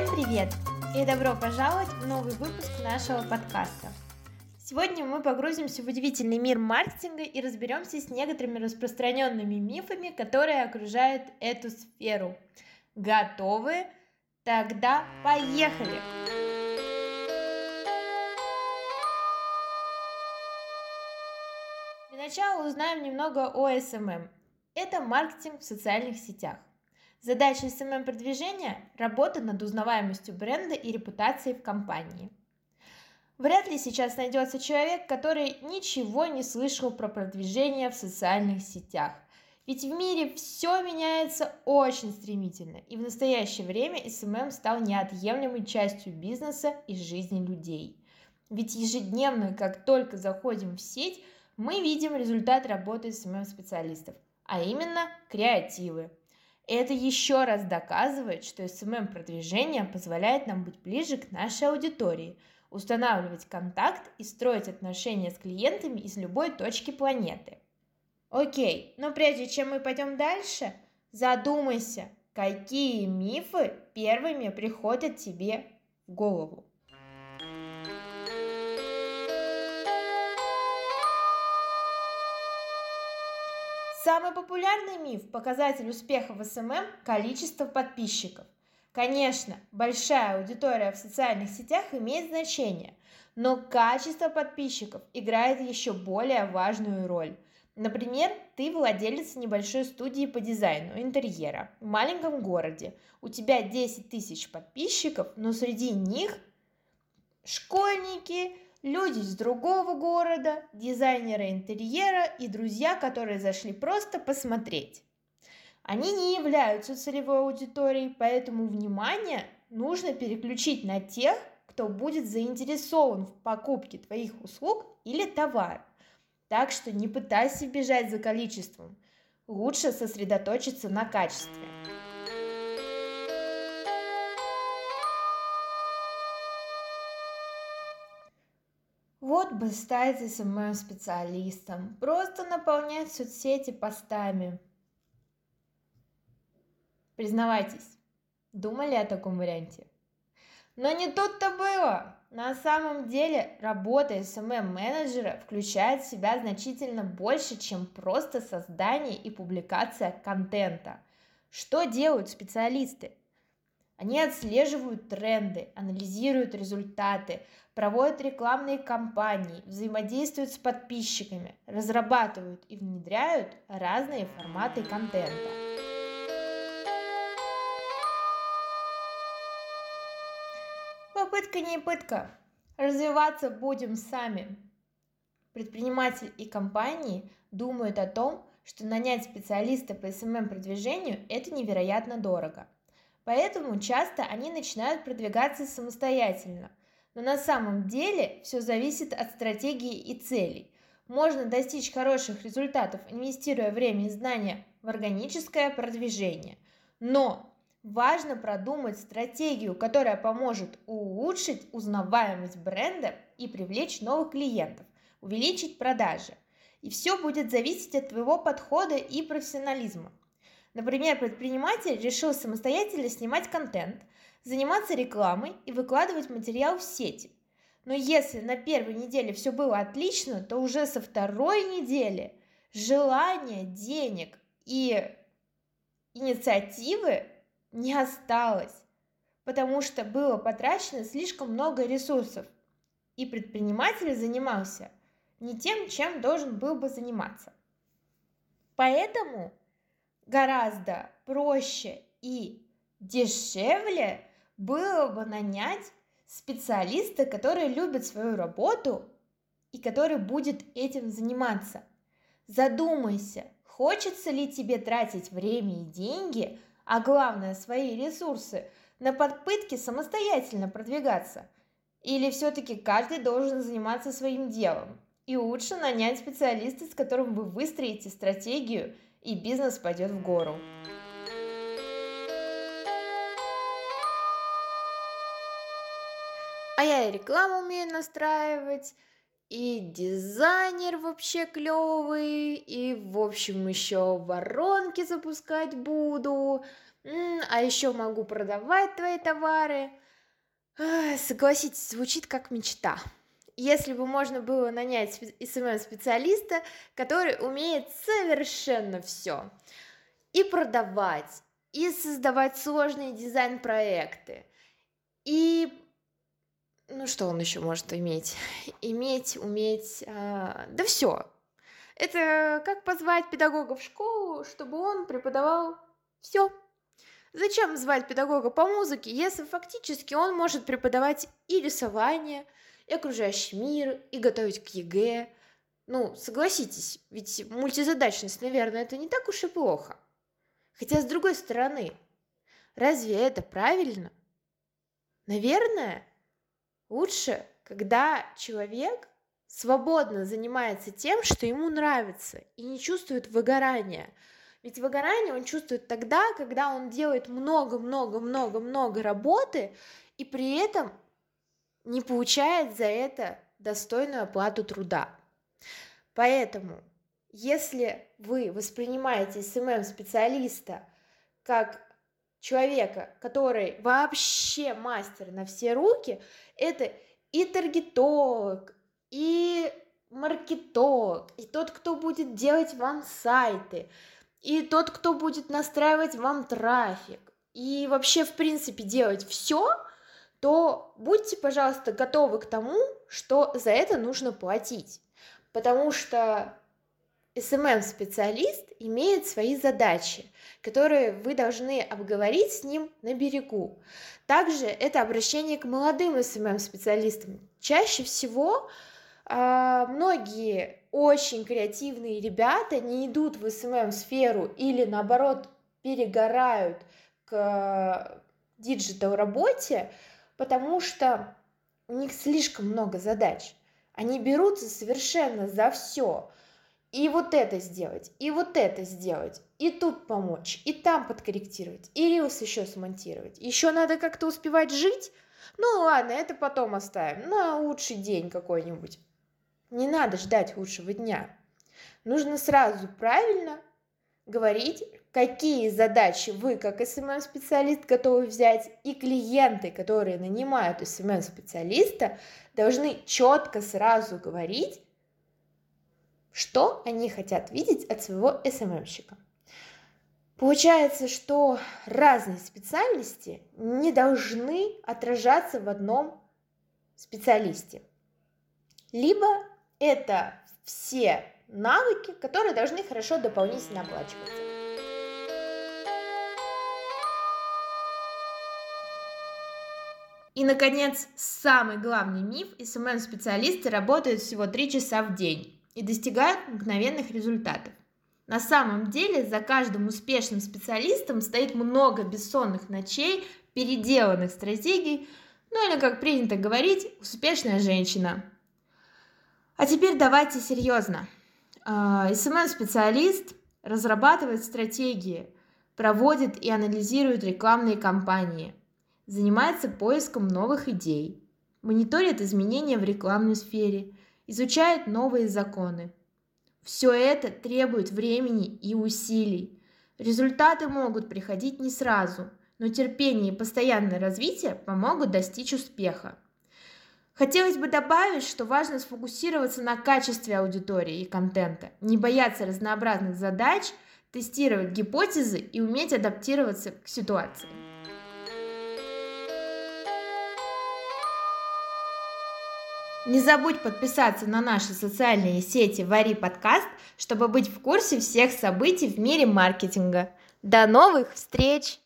Всем привет и добро пожаловать в новый выпуск нашего подкаста. Сегодня мы погрузимся в удивительный мир маркетинга и разберемся с некоторыми распространенными мифами, которые окружают эту сферу. Готовы? Тогда поехали! Для начала узнаем немного о SMM. Это маркетинг в социальных сетях. Задача SMM-продвижения – работа над узнаваемостью бренда и репутацией в компании. Вряд ли сейчас найдется человек, который ничего не слышал про продвижение в социальных сетях. Ведь в мире все меняется очень стремительно, и в настоящее время SMM стал неотъемлемой частью бизнеса и жизни людей. Ведь ежедневно, как только заходим в сеть, мы видим результат работы SMM-специалистов, а именно креативы, это еще раз доказывает, что SMM-продвижение позволяет нам быть ближе к нашей аудитории, устанавливать контакт и строить отношения с клиентами из любой точки планеты. Окей, но прежде чем мы пойдем дальше, задумайся, какие мифы первыми приходят тебе в голову. Самый популярный миф, показатель успеха в SMM – количество подписчиков. Конечно, большая аудитория в социальных сетях имеет значение, но качество подписчиков играет еще более важную роль. Например, ты владелец небольшой студии по дизайну интерьера в маленьком городе. У тебя 10 тысяч подписчиков, но среди них школьники, люди из другого города, дизайнеры интерьера и друзья, которые зашли просто посмотреть. Они не являются целевой аудиторией, поэтому внимание нужно переключить на тех, кто будет заинтересован в покупке твоих услуг или товара. Так что не пытайся бежать за количеством, лучше сосредоточиться на качестве. Вот бы стать СММ-специалистом, просто наполнять соцсети постами. Признавайтесь, думали о таком варианте? Но не тут-то было. На самом деле работа SMM-менеджера включает в себя значительно больше, чем просто создание и публикация контента. Что делают специалисты? Они отслеживают тренды, анализируют результаты, проводят рекламные кампании, взаимодействуют с подписчиками, разрабатывают и внедряют разные форматы контента. Попытка не пытка. Развиваться будем сами. Предприниматель и компании думают о том, что нанять специалиста по SMM-продвижению – это невероятно дорого – Поэтому часто они начинают продвигаться самостоятельно. Но на самом деле все зависит от стратегии и целей. Можно достичь хороших результатов, инвестируя время и знания в органическое продвижение. Но важно продумать стратегию, которая поможет улучшить узнаваемость бренда и привлечь новых клиентов, увеличить продажи. И все будет зависеть от твоего подхода и профессионализма. Например, предприниматель решил самостоятельно снимать контент, заниматься рекламой и выкладывать материал в сети. Но если на первой неделе все было отлично, то уже со второй недели желания, денег и инициативы не осталось, потому что было потрачено слишком много ресурсов, и предприниматель занимался не тем, чем должен был бы заниматься. Поэтому гораздо проще и дешевле было бы нанять специалиста, который любит свою работу и который будет этим заниматься. Задумайся, хочется ли тебе тратить время и деньги, а главное свои ресурсы, на попытки самостоятельно продвигаться. Или все-таки каждый должен заниматься своим делом. И лучше нанять специалиста, с которым вы выстроите стратегию – и бизнес пойдет в гору. А я и рекламу умею настраивать, и дизайнер вообще клевый, и, в общем, еще воронки запускать буду. а еще могу продавать твои товары. Согласитесь, звучит как мечта. Если бы можно было нанять SMM-специалиста, который умеет совершенно все. И продавать, и создавать сложные дизайн-проекты, и ну что он еще может иметь? Иметь, уметь, а, да все. Это как позвать педагога в школу, чтобы он преподавал все. Зачем звать педагога по музыке, если фактически он может преподавать и рисование, и окружающий мир, и готовить к ЕГЭ? Ну, согласитесь, ведь мультизадачность, наверное, это не так уж и плохо. Хотя, с другой стороны, разве это правильно? Наверное, лучше, когда человек свободно занимается тем, что ему нравится, и не чувствует выгорания. Ведь выгорание он чувствует тогда, когда он делает много-много-много-много работы, и при этом не получает за это достойную оплату труда. Поэтому, если вы воспринимаете SMM-специалиста как человека, который вообще мастер на все руки, это и таргетолог, и маркетолог, и тот, кто будет делать вам сайты, и тот, кто будет настраивать вам трафик, и вообще, в принципе, делать все, то будьте, пожалуйста, готовы к тому, что за это нужно платить. Потому что SMM-специалист имеет свои задачи, которые вы должны обговорить с ним на берегу. Также это обращение к молодым SMM-специалистам. Чаще всего э, многие очень креативные ребята не идут в SMM-сферу или наоборот перегорают к digital работе, потому что у них слишком много задач. Они берутся совершенно за все и вот это сделать, и вот это сделать, и тут помочь, и там подкорректировать, и reels еще смонтировать. Еще надо как-то успевать жить? Ну ладно, это потом оставим, на лучший день какой-нибудь. Не надо ждать лучшего дня. Нужно сразу правильно говорить, какие задачи вы, как SMM-специалист, готовы взять, и клиенты, которые нанимают SMM-специалиста, должны четко сразу говорить, что они хотят видеть от своего SMM щика. Получается, что разные специальности не должны отражаться в одном специалисте. Либо это все навыки, которые должны хорошо дополнительно оплачиваться. И, наконец, самый главный миф – СММ-специалисты работают всего 3 часа в день и достигают мгновенных результатов. На самом деле за каждым успешным специалистом стоит много бессонных ночей, переделанных стратегий, ну или, как принято говорить, успешная женщина. А теперь давайте серьезно. А, SMM-специалист разрабатывает стратегии, проводит и анализирует рекламные кампании, занимается поиском новых идей, мониторит изменения в рекламной сфере – изучает новые законы. Все это требует времени и усилий. Результаты могут приходить не сразу, но терпение и постоянное развитие помогут достичь успеха. Хотелось бы добавить, что важно сфокусироваться на качестве аудитории и контента, не бояться разнообразных задач, тестировать гипотезы и уметь адаптироваться к ситуации. Не забудь подписаться на наши социальные сети Вари Подкаст, чтобы быть в курсе всех событий в мире маркетинга. До новых встреч!